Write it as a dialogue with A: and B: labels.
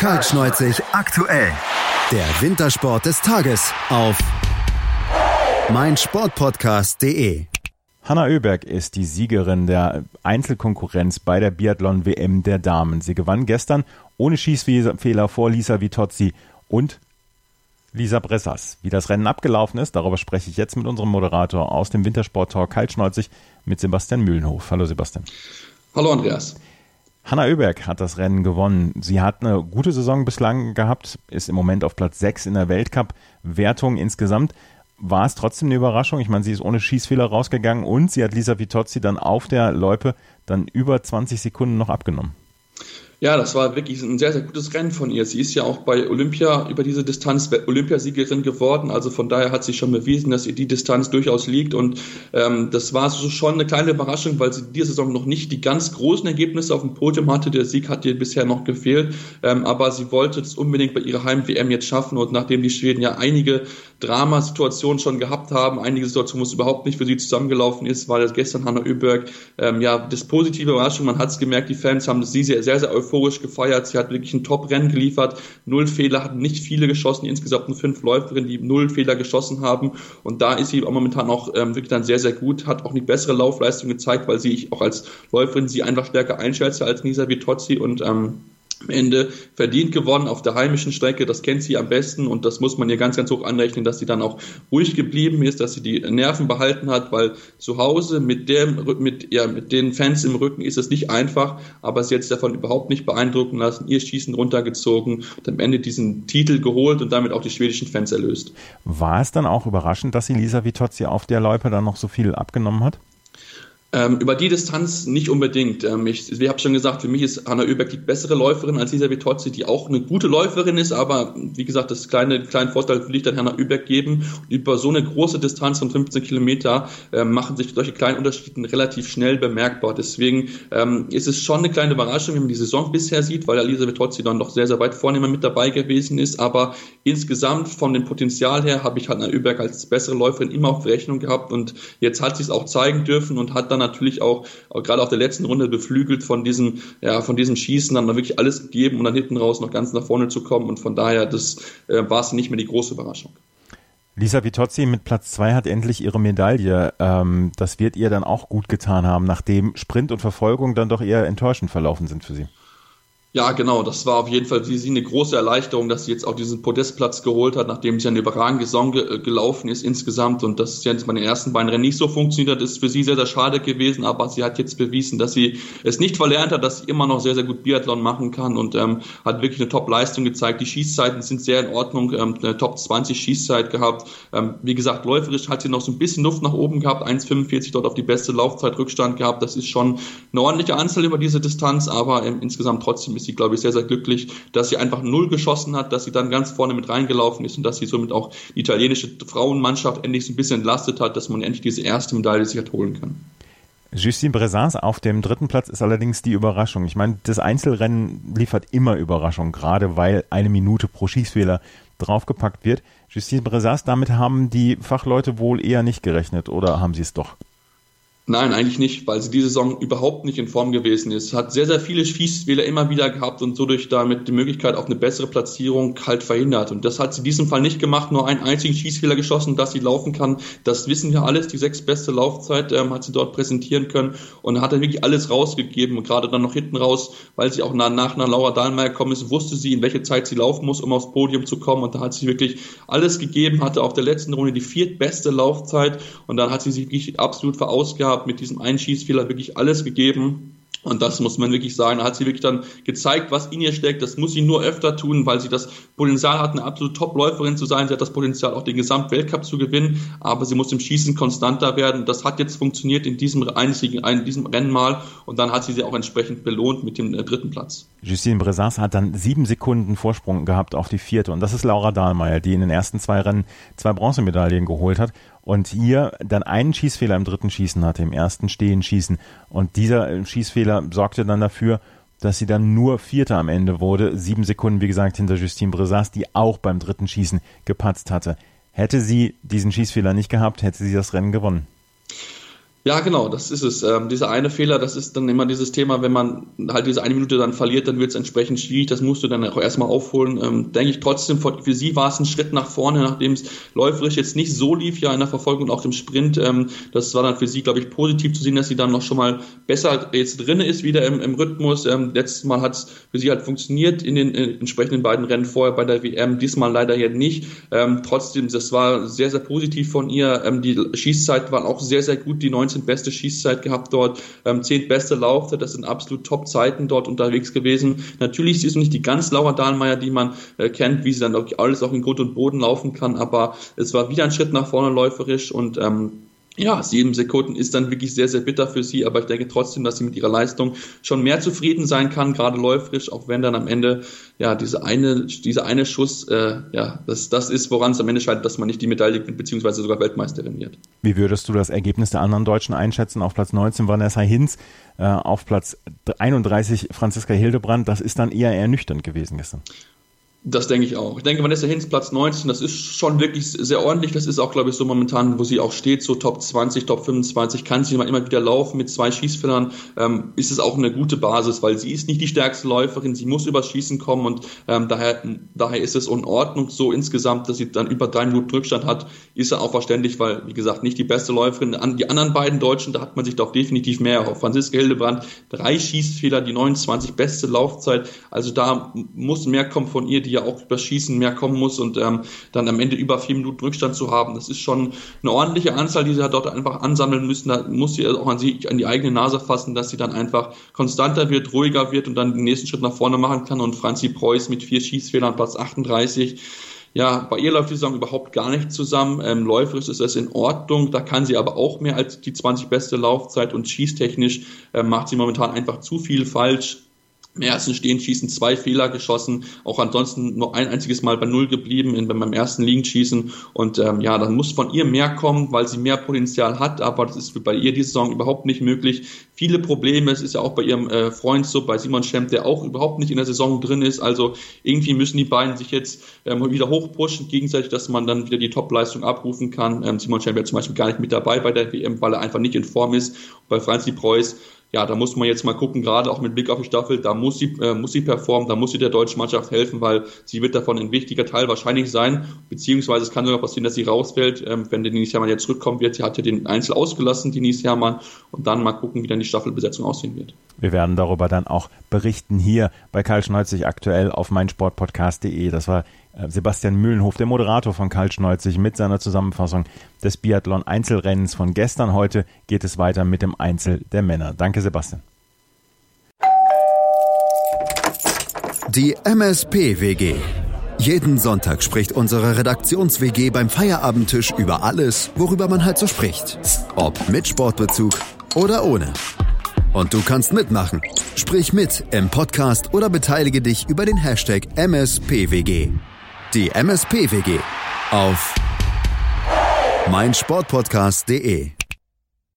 A: Kaltschneuzig aktuell. Der Wintersport des Tages auf meinsportpodcast.de.
B: Hanna Oeberg ist die Siegerin der Einzelkonkurrenz bei der Biathlon-WM der Damen. Sie gewann gestern ohne Schießfehler vor Lisa Vitozzi und Lisa Bressas. Wie das Rennen abgelaufen ist, darüber spreche ich jetzt mit unserem Moderator aus dem Wintersport-Talk Kaltschneuzig mit Sebastian Mühlenhof. Hallo Sebastian.
C: Hallo Andreas.
B: Hanna Oeberg hat das Rennen gewonnen. Sie hat eine gute Saison bislang gehabt, ist im Moment auf Platz 6 in der Weltcup-Wertung insgesamt. War es trotzdem eine Überraschung? Ich meine, sie ist ohne Schießfehler rausgegangen und sie hat Lisa Vitozzi dann auf der Loipe dann über 20 Sekunden noch abgenommen.
C: Ja, das war wirklich ein sehr, sehr gutes Rennen von ihr. Sie ist ja auch bei Olympia über diese Distanz Olympiasiegerin geworden. Also von daher hat sie schon bewiesen, dass ihr die Distanz durchaus liegt. Und ähm, das war so schon eine kleine Überraschung, weil sie diese Saison noch nicht die ganz großen Ergebnisse auf dem Podium hatte. Der Sieg hat ihr bisher noch gefehlt. Ähm, aber sie wollte es unbedingt bei ihrer Heim-WM jetzt schaffen. Und nachdem die Schweden ja einige Dramasituationen schon gehabt haben, einige Situationen, wo es überhaupt nicht für sie zusammengelaufen ist, war das gestern Hanna Öberg ähm, ja das positive Überraschung. Man hat es gemerkt, die Fans haben sie sehr, sehr, sehr euphorisch gefeiert. Sie hat wirklich ein Top-Rennen geliefert. Null Fehler, hat nicht viele geschossen, insgesamt nur fünf Läuferinnen, die null Fehler geschossen haben. Und da ist sie momentan auch ähm, wirklich dann sehr, sehr gut, hat auch eine bessere Laufleistung gezeigt, weil sie ich auch als Läuferin sie einfach stärker einschätze als Nisa Vitozzi und ähm, am Ende verdient gewonnen auf der heimischen Strecke. Das kennt sie am besten und das muss man ihr ganz, ganz hoch anrechnen, dass sie dann auch ruhig geblieben ist, dass sie die Nerven behalten hat, weil zu Hause mit dem, mit, ja, mit den Fans im Rücken ist es nicht einfach, aber sie hat sich davon überhaupt nicht beeindrucken lassen, ihr Schießen runtergezogen und am Ende diesen Titel geholt und damit auch die schwedischen Fans erlöst.
B: War es dann auch überraschend, dass sie Lisa Vitozzi auf der Loipe dann noch so viel abgenommen hat?
C: Ähm, über die Distanz nicht unbedingt. Ähm, ich, ich habe schon gesagt, für mich ist Hanna Oeberg die bessere Läuferin als Lisa Vitozzi, die auch eine gute Läuferin ist, aber wie gesagt, das kleine kleinen Vorteil will ich dann Hanna Oeberg geben. Und über so eine große Distanz von 15 Kilometer äh, machen sich solche kleinen Unterschiede relativ schnell bemerkbar. Deswegen ähm, ist es schon eine kleine Überraschung, wenn man die Saison bisher sieht, weil Lisa Vitozzi dann doch sehr, sehr weit vorne mit dabei gewesen ist. Aber insgesamt von dem Potenzial her habe ich Hanna Oeberg als bessere Läuferin immer auf Rechnung gehabt und jetzt hat sie es auch zeigen dürfen und hat dann natürlich auch, auch gerade auf der letzten Runde beflügelt von diesem, ja, von diesem Schießen, haben da wirklich alles gegeben, um dann hinten raus noch ganz nach vorne zu kommen. Und von daher, das äh, war es nicht mehr die große Überraschung.
B: Lisa Vitozzi mit Platz zwei hat endlich ihre Medaille. Ähm, das wird ihr dann auch gut getan haben, nachdem Sprint und Verfolgung dann doch eher enttäuschend verlaufen sind für sie.
C: Ja, genau. Das war auf jeden Fall für sie eine große Erleichterung, dass sie jetzt auch diesen Podestplatz geholt hat, nachdem sie eine überragende Saison ge äh, gelaufen ist insgesamt. Und dass es jetzt bei den ersten beiden Rennen nicht so funktioniert hat, ist für sie sehr, sehr schade gewesen. Aber sie hat jetzt bewiesen, dass sie es nicht verlernt hat, dass sie immer noch sehr, sehr gut Biathlon machen kann und ähm, hat wirklich eine Top-Leistung gezeigt. Die Schießzeiten sind sehr in Ordnung. Ähm, eine Top 20 Schießzeit gehabt. Ähm, wie gesagt, läuferisch hat sie noch so ein bisschen Luft nach oben gehabt. 1,45 dort auf die beste Laufzeit Rückstand gehabt. Das ist schon eine ordentliche Anzahl über diese Distanz, aber ähm, insgesamt trotzdem ist sie, glaube ich, sehr, sehr glücklich, dass sie einfach null geschossen hat, dass sie dann ganz vorne mit reingelaufen ist und dass sie somit auch die italienische Frauenmannschaft endlich so ein bisschen entlastet hat, dass man endlich diese erste Medaille sich hat holen kann.
B: Justine Bressans auf dem dritten Platz ist allerdings die Überraschung. Ich meine, das Einzelrennen liefert immer Überraschung, gerade weil eine Minute pro Schießfehler draufgepackt wird. Justine Bressans, damit haben die Fachleute wohl eher nicht gerechnet, oder haben sie es doch?
C: Nein, eigentlich nicht, weil sie diese Saison überhaupt nicht in Form gewesen ist. Hat sehr, sehr viele Schießfehler immer wieder gehabt und so durch damit die Möglichkeit auf eine bessere Platzierung halt verhindert. Und das hat sie in diesem Fall nicht gemacht, nur einen einzigen Schießfehler geschossen, dass sie laufen kann. Das wissen wir alles. Die sechs beste Laufzeit ähm, hat sie dort präsentieren können und hat dann wirklich alles rausgegeben. Und gerade dann noch hinten raus, weil sie auch nach, nach einer Laura Dahlmeier gekommen ist, wusste sie, in welche Zeit sie laufen muss, um aufs Podium zu kommen. Und da hat sie wirklich alles gegeben, hatte auf der letzten Runde die viertbeste Laufzeit und dann hat sie sich wirklich absolut verausgabt hat mit diesem Einschießfehler wirklich alles gegeben. Und das muss man wirklich sagen. Da hat sie wirklich dann gezeigt, was in ihr steckt. Das muss sie nur öfter tun, weil sie das Potenzial hat, eine absolute Top-Läuferin zu sein. Sie hat das Potenzial, auch den Gesamtweltcup zu gewinnen. Aber sie muss im Schießen konstanter werden. Das hat jetzt funktioniert in diesem einzigen, in diesem Rennen mal. Und dann hat sie sie auch entsprechend belohnt mit dem äh, dritten Platz.
B: Justine Bressas hat dann sieben Sekunden Vorsprung gehabt auf die vierte. Und das ist Laura Dahlmeier, die in den ersten zwei Rennen zwei Bronzemedaillen geholt hat und hier dann einen Schießfehler im dritten Schießen hatte, im ersten Stehen schießen. Und dieser äh, Schießfehler sorgte dann dafür, dass sie dann nur Vierter am Ende wurde. Sieben Sekunden, wie gesagt, hinter Justine Bressas, die auch beim dritten Schießen gepatzt hatte. Hätte sie diesen Schießfehler nicht gehabt, hätte sie das Rennen gewonnen.
C: Ja, genau, das ist es. Ähm, dieser eine Fehler, das ist dann immer dieses Thema, wenn man halt diese eine Minute dann verliert, dann wird es entsprechend schwierig. Das musst du dann auch erstmal aufholen. Ähm, denke ich trotzdem, für, sie war es ein Schritt nach vorne, nachdem es läuferisch jetzt nicht so lief, ja, in der Verfolgung und auch dem Sprint. Ähm, das war dann für sie, glaube ich, positiv zu sehen, dass sie dann noch schon mal besser jetzt drin ist, wieder im, im Rhythmus. Ähm, letztes Mal hat es für sie halt funktioniert in den in entsprechenden beiden Rennen vorher bei der WM, diesmal leider jetzt nicht. Ähm, trotzdem, das war sehr, sehr positiv von ihr. Ähm, die Schießzeit waren auch sehr, sehr gut, die 19 19 beste Schießzeit gehabt dort, ähm, 10 beste Laufzeit, das sind absolut Top-Zeiten dort unterwegs gewesen. Natürlich ist es nicht die ganz Laura Dahlmeier, die man äh, kennt, wie sie dann alles auch in Grund und Boden laufen kann, aber es war wieder ein Schritt nach vorne läuferisch und ähm, ja, sieben Sekunden ist dann wirklich sehr, sehr bitter für sie, aber ich denke trotzdem, dass sie mit ihrer Leistung schon mehr zufrieden sein kann, gerade läuferisch, auch wenn dann am Ende, ja, diese eine, dieser eine Schuss, äh, ja, das, das ist, woran es am Ende scheint, dass man nicht die Medaille gewinnt, beziehungsweise sogar Weltmeisterin wird.
B: Wie würdest du das Ergebnis der anderen Deutschen einschätzen? Auf Platz 19 Vanessa Hinz, äh, auf Platz 31 Franziska Hildebrand, das ist dann eher ernüchternd gewesen gestern.
C: Das denke ich auch. Ich denke, Vanessa Hinz Platz 19, das ist schon wirklich sehr ordentlich. Das ist auch, glaube ich, so momentan, wo sie auch steht, so Top 20, Top 25, kann sie immer, wieder laufen mit zwei Schießfehlern. Ähm, ist es auch eine gute Basis, weil sie ist nicht die stärkste Läuferin, sie muss übers Schießen kommen und ähm, daher, daher ist es in Ordnung so insgesamt, dass sie dann über drei Minuten Rückstand hat, ist ja auch verständlich, weil, wie gesagt, nicht die beste Läuferin. An die anderen beiden Deutschen, da hat man sich doch definitiv mehr erhofft. Franziska Hildebrand, drei Schießfehler, die 29 beste Laufzeit. Also da muss mehr kommen von ihr, die ja auch über Schießen mehr kommen muss und ähm, dann am Ende über vier Minuten Rückstand zu haben, das ist schon eine ordentliche Anzahl, die sie halt dort einfach ansammeln müssen. Da muss sie auch an, sie, an die eigene Nase fassen, dass sie dann einfach konstanter wird, ruhiger wird und dann den nächsten Schritt nach vorne machen kann. Und Franzi Preuß mit vier Schießfehlern, Platz 38, ja, bei ihr läuft die Saison überhaupt gar nicht zusammen. Ähm, läuferisch ist das in Ordnung, da kann sie aber auch mehr als die 20 beste Laufzeit und schießtechnisch äh, macht sie momentan einfach zu viel falsch im ersten Stehenschießen zwei Fehler geschossen, auch ansonsten nur ein einziges Mal bei Null geblieben in, beim ersten Liegenschießen. Und ähm, ja, dann muss von ihr mehr kommen, weil sie mehr Potenzial hat, aber das ist bei ihr diese Saison überhaupt nicht möglich. Viele Probleme, es ist ja auch bei ihrem äh, Freund so, bei Simon Schemp, der auch überhaupt nicht in der Saison drin ist. Also irgendwie müssen die beiden sich jetzt ähm, wieder hochpushen, gegenseitig, dass man dann wieder die Topleistung abrufen kann. Ähm, Simon Schemp ja zum Beispiel gar nicht mit dabei bei der WM, weil er einfach nicht in Form ist. bei Franzi Preuß ja, da muss man jetzt mal gucken, gerade auch mit Blick auf die Staffel, da muss sie, äh, muss sie performen, da muss sie der deutschen Mannschaft helfen, weil sie wird davon ein wichtiger Teil wahrscheinlich sein, beziehungsweise es kann sogar passieren, dass sie rausfällt, ähm, wenn Denise Herrmann jetzt zurückkommen wird. Sie hat ja den Einzel ausgelassen, Denise Herrmann, und dann mal gucken, wie dann die Staffelbesetzung aussehen wird.
B: Wir werden darüber dann auch berichten hier bei Karl Schneuzig aktuell auf meinsportpodcast.de. Das war Sebastian Mühlenhof, der Moderator von Karl Schneuzig, mit seiner Zusammenfassung des Biathlon-Einzelrennens von gestern. Heute geht es weiter mit dem Einzel der Männer. Danke, Sebastian.
A: Die MSP-WG. Jeden Sonntag spricht unsere Redaktions-WG beim Feierabendtisch über alles, worüber man halt so spricht. Ob mit Sportbezug oder ohne. Und du kannst mitmachen. Sprich mit im Podcast oder beteilige dich über den Hashtag MSPWG. Die MSP-WG auf meinsportpodcast.de